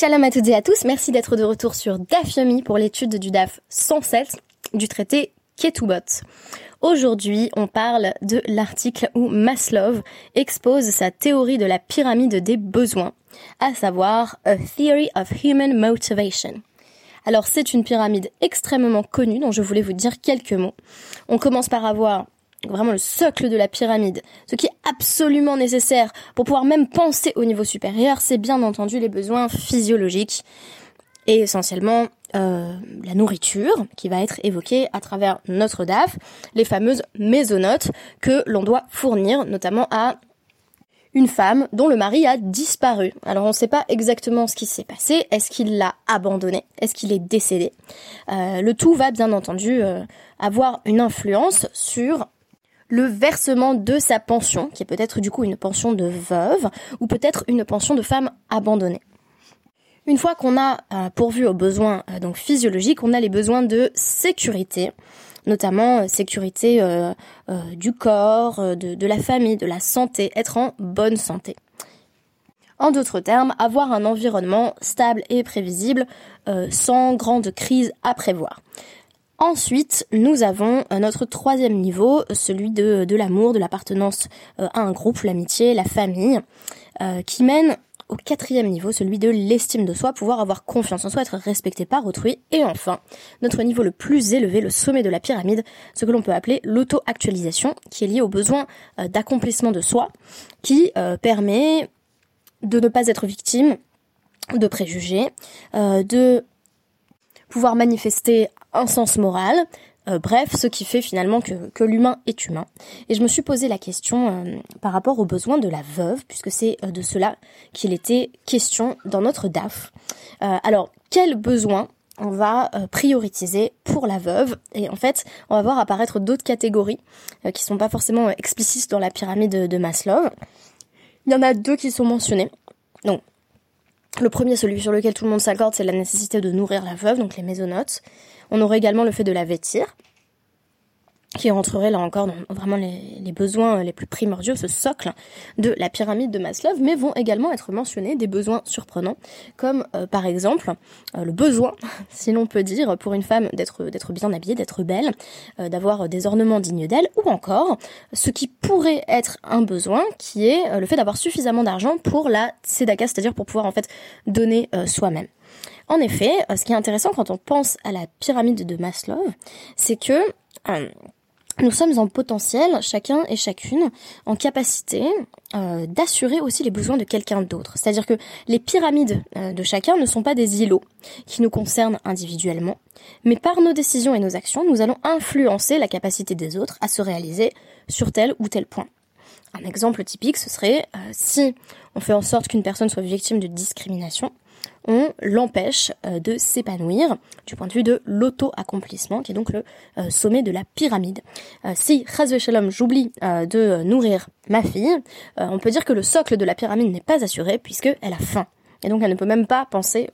Shalom à toutes et à tous, merci d'être de retour sur DAF Yomi pour l'étude du DAF 107 du traité Ketubot. Aujourd'hui, on parle de l'article où Maslow expose sa théorie de la pyramide des besoins, à savoir A Theory of Human Motivation. Alors c'est une pyramide extrêmement connue dont je voulais vous dire quelques mots. On commence par avoir vraiment le socle de la pyramide, ce qui est absolument nécessaire pour pouvoir même penser au niveau supérieur, c'est bien entendu les besoins physiologiques et essentiellement euh, la nourriture qui va être évoquée à travers notre DAF, les fameuses mésonotes que l'on doit fournir notamment à une femme dont le mari a disparu. Alors on ne sait pas exactement ce qui s'est passé. Est-ce qu'il l'a abandonné? Est-ce qu'il est décédé? Euh, Le tout va bien entendu euh, avoir une influence sur le versement de sa pension, qui est peut-être du coup une pension de veuve, ou peut-être une pension de femme abandonnée. Une fois qu'on a euh, pourvu aux besoins euh, donc physiologiques, on a les besoins de sécurité, notamment euh, sécurité du corps, de, de, la famille, de la santé, être en bonne santé. En d'autres termes, avoir un environnement stable et prévisible, sans grande crise à prévoir. Ensuite, nous avons euh, notre troisième niveau, celui de, de l'amour, de l'appartenance euh, à un groupe, l'amitié, la famille, euh, qui mène au quatrième niveau, celui de l'estime de soi, pouvoir avoir confiance en soi, être respecté par autrui. Et enfin, notre niveau le plus élevé, le sommet de la pyramide, ce que l'on peut appeler l'auto-actualisation, qui est lié au besoin d'accomplissement de soi, qui permet de ne pas être victime de préjugés, de pouvoir manifester un sens moral, euh, bref, ce qui fait finalement que, l'humain est humain. Et je me suis posé la question euh, par rapport aux besoins de la veuve, puisque c'est euh, de cela qu'il était question dans notre DAF. alors, quels besoins on va prioriser pour la veuve? Et en fait on va voir apparaître d'autres catégories qui sont pas forcément explicites dans la pyramide de Maslow. Il y en a deux qui sont mentionnés. Donc le premier, celui sur lequel tout le monde s'accorde, c'est la nécessité de nourrir la veuve, donc les mésonotes. On aurait également le fait de la vêtir, qui rentrerait là encore dans vraiment les, besoins les plus primordiaux, ce socle de la pyramide de Maslow, mais vont également être mentionnés des besoins surprenants, comme euh, par exemple euh, le besoin, si l'on peut dire, pour une femme d'être bien habillée, d'être belle, euh, d'avoir des ornements dignes d'elle, ou encore ce qui pourrait être un besoin, qui est le fait d'avoir suffisamment d'argent pour la tzedaka, c'est-à-dire pour pouvoir en fait donner soi-même. En effet, ce qui est intéressant quand on pense à la pyramide de Maslow, c'est que nous sommes en potentiel, chacun et chacune, en capacité euh, d'assurer aussi les besoins de quelqu'un d'autre. C'est-à-dire que les pyramides euh, de chacun ne sont pas des îlots qui nous concernent individuellement, mais par nos décisions et nos actions, nous allons influencer la capacité des autres à se réaliser sur tel ou tel point. Un exemple typique, ce serait euh, si on fait en sorte qu'une personne soit victime de discrimination, on l'empêche euh, de s'épanouir du point de vue de l'auto-accomplissement, qui est donc le euh, sommet de la pyramide. Euh, si, Shalom, j'oublie de nourrir ma fille, on peut dire que le socle de la pyramide n'est pas assuré puisqu'elle a faim. Et donc elle ne peut même pas penser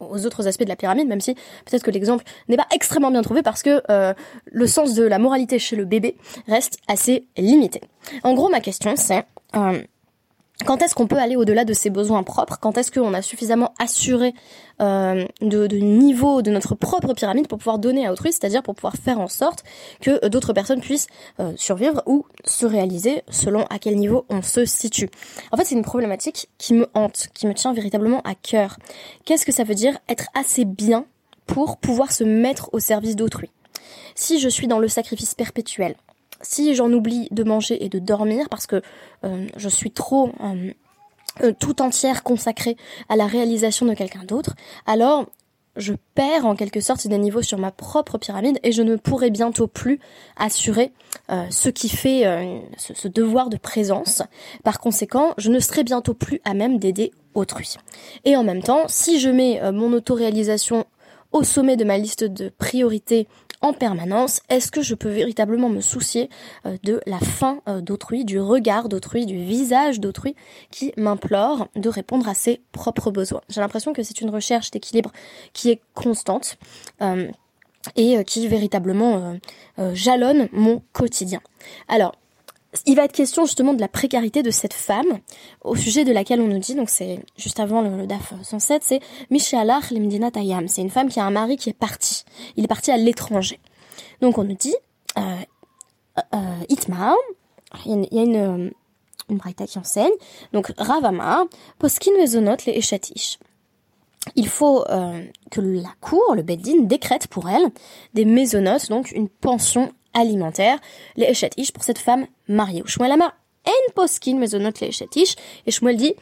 aux, autres aspects de la pyramide, même si peut-être que l'exemple n'est pas extrêmement bien trouvé parce que le sens de la moralité chez le bébé reste assez limité. En gros, ma question c'est quand est-ce qu'on peut aller au-delà de ses besoins propres? Quand est-ce qu'on a suffisamment assuré euh, de, niveau de notre propre pyramide pour pouvoir donner à autrui, c'est-à-dire pour pouvoir faire en sorte que d'autres personnes puissent euh, survivre ou se réaliser selon à quel niveau on se situe? En fait, c'est une problématique qui me hante, qui me tient véritablement à cœur. Qu'est-ce que ça veut dire être assez bien pour pouvoir se mettre au service d'autrui? Si je suis dans le sacrifice perpétuel, si j'en oublie de manger et de dormir parce que euh, je suis trop euh, euh, tout entière consacrée à la réalisation de quelqu'un d'autre, alors je perds en quelque sorte des niveaux sur ma propre pyramide et je ne pourrai bientôt plus assurer ce qui fait ce, ce, devoir de présence. Par conséquent, je ne serai bientôt plus à même d'aider autrui. Et en même temps, si je mets mon autoréalisation au sommet de ma liste de priorités en permanence, est-ce que je peux véritablement me soucier euh, de la fin euh, d'autrui, du regard d'autrui, du visage d'autrui qui m'implore de répondre à ses propres besoins? J'ai l'impression que c'est une recherche d'équilibre qui est constante. Euh, et qui véritablement jalonne mon quotidien. Alors, il va être question justement de la précarité de cette femme, au sujet de laquelle on nous dit, donc c'est juste avant le, DAF 107, c'est Mishalach Limdina Tayam. C'est une femme qui a un mari qui est parti. Il est parti à l'étranger. Donc on nous dit, euh, euh, Itma, il y a une, une, une braïta qui enseigne, donc Ravama, Poskin Mezonot les Eshatish. Il faut euh, que la cour, le Beddin, décrète pour elle des mésonotes, donc une pension alimentaire, les Eshatish, pour cette femme mariée. Shmuel Amar, en poskin notes les Eshatish, et Shmuel dit,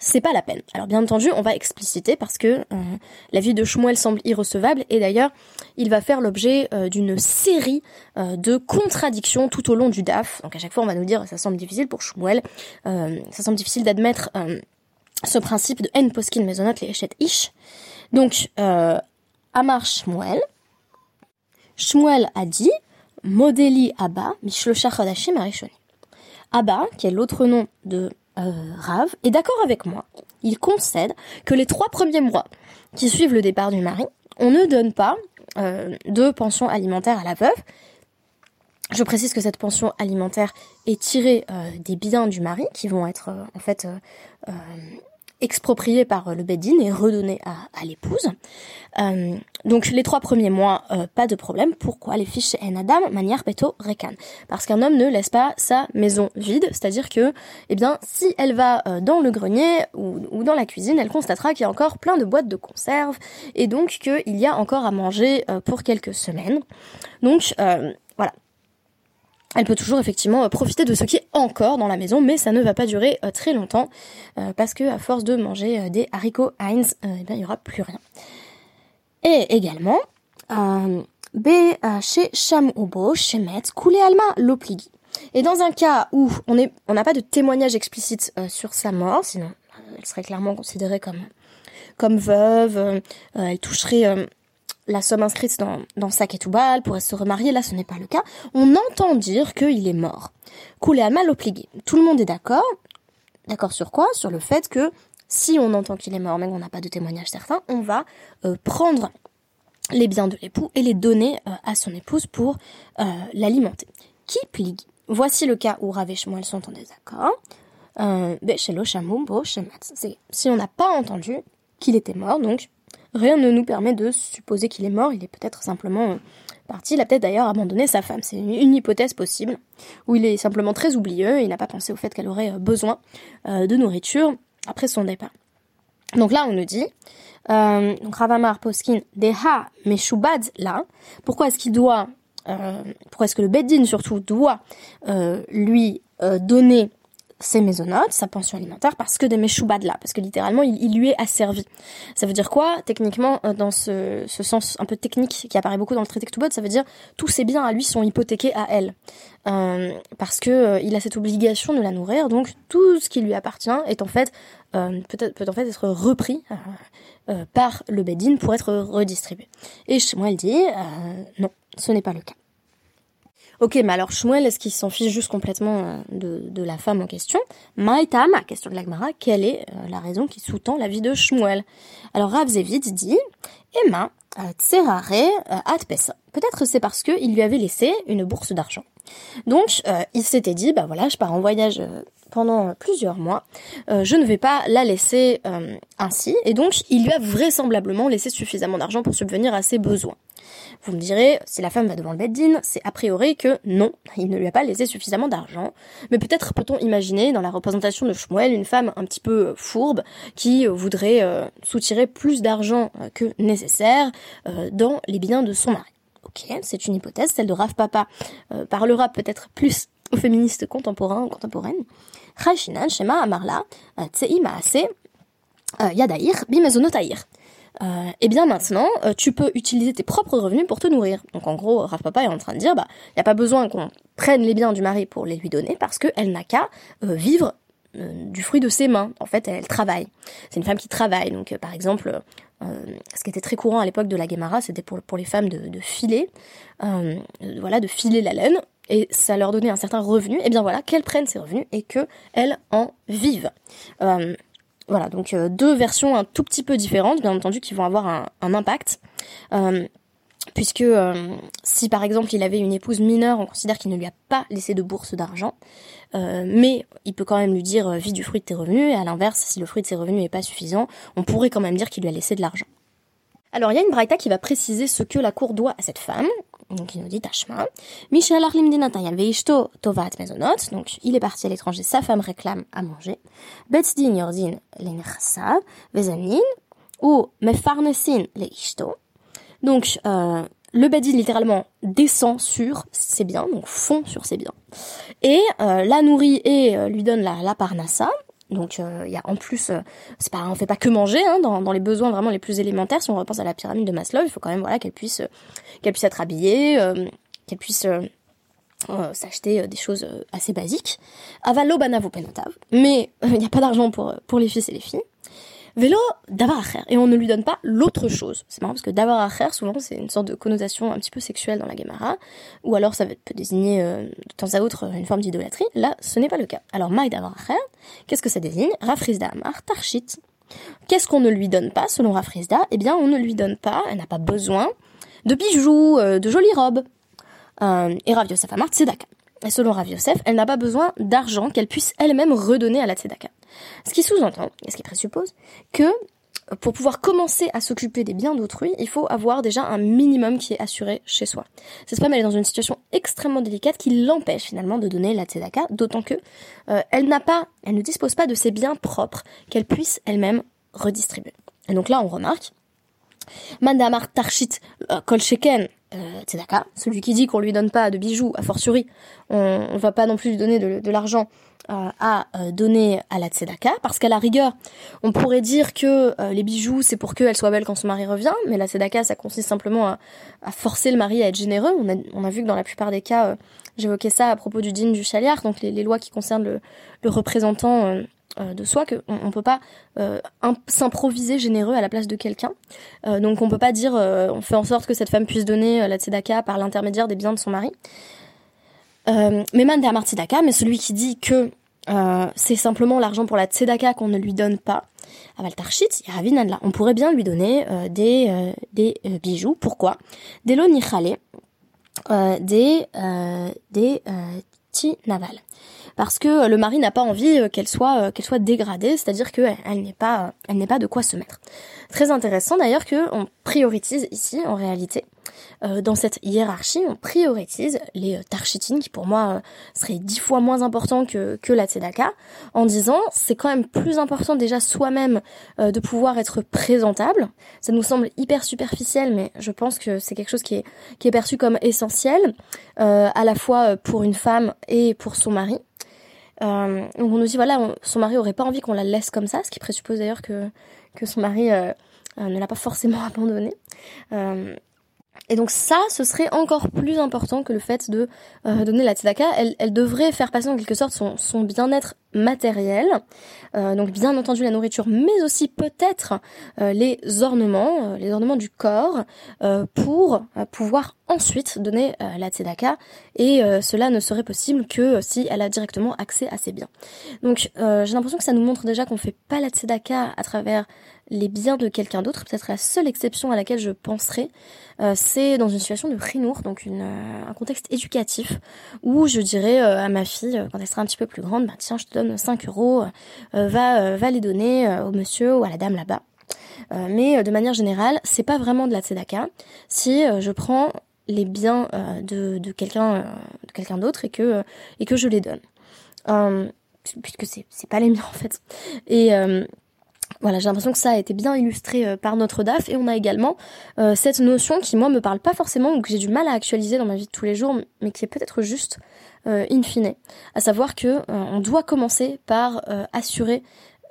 c'est pas la peine. Alors bien entendu, on va expliciter parce que euh, la vie de Shmuel semble irrecevable et d'ailleurs, il va faire l'objet euh, d'une série euh, de contradictions tout au long du DAF. Donc à chaque fois, on va nous dire ça semble difficile pour Shmuel, ça semble difficile d'admettre ce principe de en poskin mezonot les Eshet ish. Donc Amar Shmuel, Shmuel a dit Modeli Abba, Mishlosha Chodashim Arishoni. Abba, qui est l'autre nom de euh, Rav, est d'accord avec moi. Il concède que les trois premiers mois qui suivent le départ du mari, on ne donne pas euh, de pension alimentaire à la veuve. Je précise que cette pension alimentaire est tirée euh, des biens du mari qui vont être en fait exproprié par euh, le Bedin et redonné à, l'épouse. Euh, donc les trois premiers mois, euh, pas de problème. Pourquoi les fiches en Adam manière peto recan? Parce qu'un homme ne laisse pas sa maison vide, c'est-à-dire que, eh bien, si elle va dans le grenier ou, ou, dans la cuisine, elle constatera qu'il y a encore plein de boîtes de conserve et donc qu'il y a encore à manger pour quelques semaines. Donc voilà, elle peut toujours effectivement euh, profiter de ce qui est encore dans la maison, mais ça ne va pas durer euh, très longtemps euh, parce que à force de manger des haricots Heinz, eh bien, il y aura plus rien. Et également, B chez Shamubo, chez Metz, Koulé Alma Lopligi. Et dans un cas où on n'a pas de témoignage explicite sur sa mort, sinon elle serait clairement considérée comme comme veuve, elle toucherait la somme inscrite dans, dans Sac et Toubal pourrait se remarier, là ce n'est pas le cas. On entend dire qu'il est mort. Coulé à mal obligé. Tout le monde est d'accord. D'accord sur quoi? Sur le fait que si on entend qu'il est mort, mais qu'on n'a pas de témoignage certain, on va euh, prendre les biens de l'époux et les donner euh, à son épouse pour euh, l'alimenter. Qui pligue? Voici le cas où Rav et sont en désaccord. Si on n'a pas entendu qu'il était mort, donc rien ne nous permet de supposer qu'il est mort, il est peut-être simplement euh, parti, il a peut-être d'ailleurs abandonné sa femme, c'est une, hypothèse possible, où il est simplement très oublieux, il n'a pas pensé au fait qu'elle aurait euh, besoin euh, de nourriture après son départ. Donc là on nous dit, donc Ravamar Poskin, Deha Meshubad là, pourquoi est-ce qu'il doit, pourquoi est-ce que le Beddin surtout doit lui donner ses maisonnotes, sa pension alimentaire, parce que des là, parce que littéralement il, lui est asservi. Ça veut dire quoi? Techniquement, euh, dans ce, sens un peu technique qui apparaît beaucoup dans le traité Ktubot, ça veut dire tous ses biens à lui sont hypothéqués à elle, euh, parce que euh, il a cette obligation de la nourrir, donc tout ce qui lui appartient est en fait peut, peut en fait être repris par le Bedin pour être redistribué. Et chez moi, elle dit non, ce n'est pas le cas. Ok, mais alors Shmuel, est-ce qu'il s'en fiche juste complètement euh, de, la femme en question? Maïtama, question de l'Agmara, quelle est euh, la raison qui sous-tend la vie de Shmuel? Alors Rav dit, Emma, euh, tserare at pesa. Peut-être c'est parce qu'il lui avait laissé une bourse d'argent. Donc il s'était dit, bah voilà, je pars en voyage pendant plusieurs mois, je ne vais pas la laisser ainsi, et donc il lui a vraisemblablement laissé suffisamment d'argent pour subvenir à ses besoins. Vous me direz, si la femme va devant le beddin, c'est a priori que non, il ne lui a pas laissé suffisamment d'argent. Mais peut-être peut-on imaginer dans la représentation de Shmuel une femme un petit peu fourbe qui voudrait euh, soutirer plus d'argent euh, que nécessaire euh, dans les biens de son mari. Ok, c'est une hypothèse, celle de Rav Papa parlera peut-être plus aux féministes contemporains ou contemporaines. Shema Yadair, Bimezonotair euh, et eh bien maintenant, euh, tu peux utiliser tes propres revenus pour te nourrir. Donc en gros, Raf Papa est en train de dire, bah, il n'y a pas besoin qu'on prenne les biens du mari pour les lui donner parce qu'elle n'a qu'à euh, vivre euh, du fruit de ses mains. En fait, elle, travaille. C'est une femme qui travaille. Donc par exemple, ce qui était très courant à l'époque de la Guémara, c'était pour, les femmes de, filer, voilà, de filer la laine et ça leur donnait un certain revenu, et eh bien voilà, qu'elles prennent ces revenus et qu'elles en vivent. Euh, voilà, donc euh, deux versions un tout petit peu différentes, bien entendu, qui vont avoir un, impact. Euh, puisque si par exemple il avait une épouse mineure, on considère qu'il ne lui a pas laissé de bourse d'argent, mais il peut quand même lui dire vis du fruit de tes revenus, et à l'inverse, si le fruit de ses revenus n'est pas suffisant, on pourrait quand même dire qu'il lui a laissé de l'argent. Alors il y a une braïta qui va préciser ce que la cour doit à cette femme, donc il nous dit Tashma, Michel Veishto Tovat donc il est parti à l'étranger, sa femme réclame à manger, Betzdin Yordin Lenersa, Vezanin, ou Mefarnesin Leishto. Donc euh, le Bedin littéralement descend sur ses biens, donc fond sur ses biens, et euh, la nourrit et euh, lui donne la, la parnassa, donc euh, il y a en plus, euh, c'est pas, on fait pas que manger hein, dans, dans, les besoins vraiment les plus élémentaires. Si on repense à la pyramide de Maslow, il faut quand même voilà qu'elle puisse, euh, qu'elle puisse être habillée, qu'elle puisse s'acheter des choses assez basiques. Avalo banavo penotav. Mais il n'y a pas d'argent pour pour les fils et les filles. Vélo d'avoir Et on ne lui donne pas l'autre chose. C'est marrant parce que d'avoir acher, souvent, c'est une sorte de connotation un petit peu sexuelle dans la Gemara. Ou alors, ça peut désigner euh, de temps à autre une forme d'idolâtrie. Là, ce n'est pas le cas. Alors, maï d'avoir qu'est-ce que ça désigne? Rafrizda amar. Qu'est-ce qu'on ne lui donne pas, selon Rafrizda? Eh bien, on ne lui donne pas, elle n'a pas besoin de bijoux, euh, de jolies robes. Euh, et Rav Yosef amar tzedaka. Et selon Rav Yosef, elle n'a pas besoin d'argent qu'elle puisse elle-même redonner à la tzedaka. Ce qui sous-entend, et ce qui présuppose, que pour pouvoir commencer à s'occuper des biens d'autrui, il faut avoir déjà un minimum qui est assuré chez soi. Cette femme, elle est dans une situation extrêmement délicate qui l'empêche finalement de donner la tzedaka, d'autant que euh, elle n'a pas, elle ne dispose pas de ses biens propres qu'elle puisse elle-même redistribuer. Et donc là, on remarque, Mandamar Tarshit euh, Kolsheken euh, celui qui dit qu'on lui donne pas de bijoux, a fortiori, on, ne va pas non plus lui donner de l'argent euh, à euh, donner à la tzedaka, parce qu'à la rigueur, on pourrait dire que euh, les bijoux, c'est pour qu'elle soit belle quand son mari revient, mais la tzedaka, ça consiste simplement à, forcer le mari à être généreux. On a, on a vu que dans la plupart des cas, j'évoquais ça à propos du din du chaliar, donc les, lois qui concernent le représentant de soi, qu'on on peut pas s'improviser généreux à la place de quelqu'un. donc on peut pas dire, on fait en sorte que cette femme puisse donner la tzedaka par l'intermédiaire des biens de son mari. Euh, mais man de mais celui qui dit que euh, c'est simplement l'argent pour la tzedaka qu'on ne lui donne pas. À Valtarchit, on pourrait bien lui donner euh, des, euh, des bijoux. Pourquoi? Des lonichale, des, des tinaval. Parce que le mari n'a pas envie qu'elle soit, qu'elle soit dégradée, c'est-à-dire qu'elle elle, n'est pas, elle n'est pas de quoi se mettre. Très intéressant d'ailleurs qu'on priorise ici, en réalité, euh, dans cette hiérarchie, on priorise les euh, tarchitines, qui pour moi euh, seraient dix fois moins importants que, que la tzedaka, en disant c'est quand même plus important déjà soi-même de pouvoir être présentable. Ça nous semble hyper superficiel, mais je pense que c'est quelque chose qui est, qui est perçu comme essentiel, à la fois pour une femme et pour son mari. Donc on nous dit voilà, son mari aurait pas envie qu'on la laisse comme ça, ce qui présuppose d'ailleurs que, que son mari ne l'a pas forcément abandonnée. Et donc ça, ce serait encore plus important que le fait de euh, donner la tzedaka. Elle, elle, devrait faire passer en quelque sorte son, son bien-être matériel, euh, donc bien entendu la nourriture, mais aussi peut-être euh, les ornements, les ornements du corps, pour pouvoir ensuite donner la tzedaka. Et cela ne serait possible que si elle a directement accès à ses biens. Donc j'ai l'impression que ça nous montre déjà qu'on fait pas la tzedaka à travers les biens de quelqu'un d'autre. Peut-être la seule exception à laquelle je penserai, euh, c'est dans une situation de rinour, donc une, euh, un contexte éducatif, où je dirais euh, à ma fille, quand elle sera un petit peu plus grande, bah tiens, je te donne 5 euros, va, va les donner au monsieur ou à la dame là-bas. mais de manière générale, c'est pas vraiment de la tzedaka. Si je prends les biens de, de quelqu'un de quelqu'un d'autre et que et que je les donne. puisque c'est pas les miens en fait. Et voilà, j'ai l'impression que ça a été bien illustré euh, par notre DAF et on a également euh, cette notion qui moi me parle pas forcément ou que j'ai du mal à actualiser dans ma vie de tous les jours, mais qui est peut-être juste euh, in fine, à savoir que on doit commencer par assurer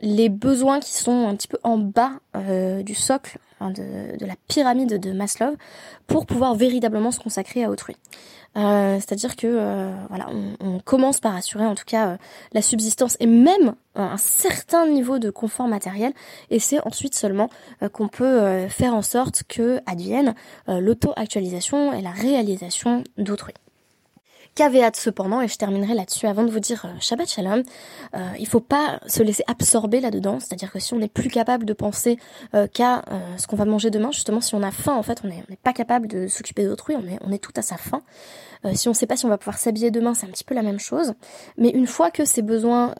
les besoins qui sont un petit peu en bas du socle de, de, la pyramide de Maslow pour pouvoir véritablement se consacrer à autrui. Euh, c'est-à-dire que euh, voilà, on, commence par assurer en tout cas euh, la subsistance et même un certain niveau de confort matériel, et c'est ensuite seulement qu'on peut faire en sorte que advienne l'auto-actualisation et la réalisation d'autrui. Caveat cependant, et je terminerai là-dessus avant de vous dire euh, Shabbat Shalom, euh, il faut pas se laisser absorber là-dedans, c'est-à-dire que si on n'est plus capable de penser euh, qu'à euh, ce qu'on va manger demain, justement si on a faim, en fait on n'est on pas capable de s'occuper d'autrui, on est, on est tout à sa faim. si on ne sait pas si on va pouvoir s'habiller demain, c'est un petit peu la même chose. Mais une fois que ces besoins,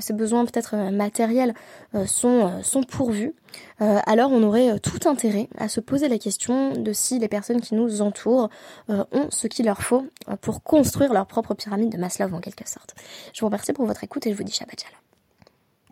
ces besoins peut-être matériels sont, sont pourvus, alors on aurait tout intérêt à se poser la question de si les personnes qui nous entourent ont ce qu'il leur faut pour construire leur propre pyramide de Maslow en quelque sorte. Je vous remercie pour votre écoute et je vous dis Shabbat Shalom.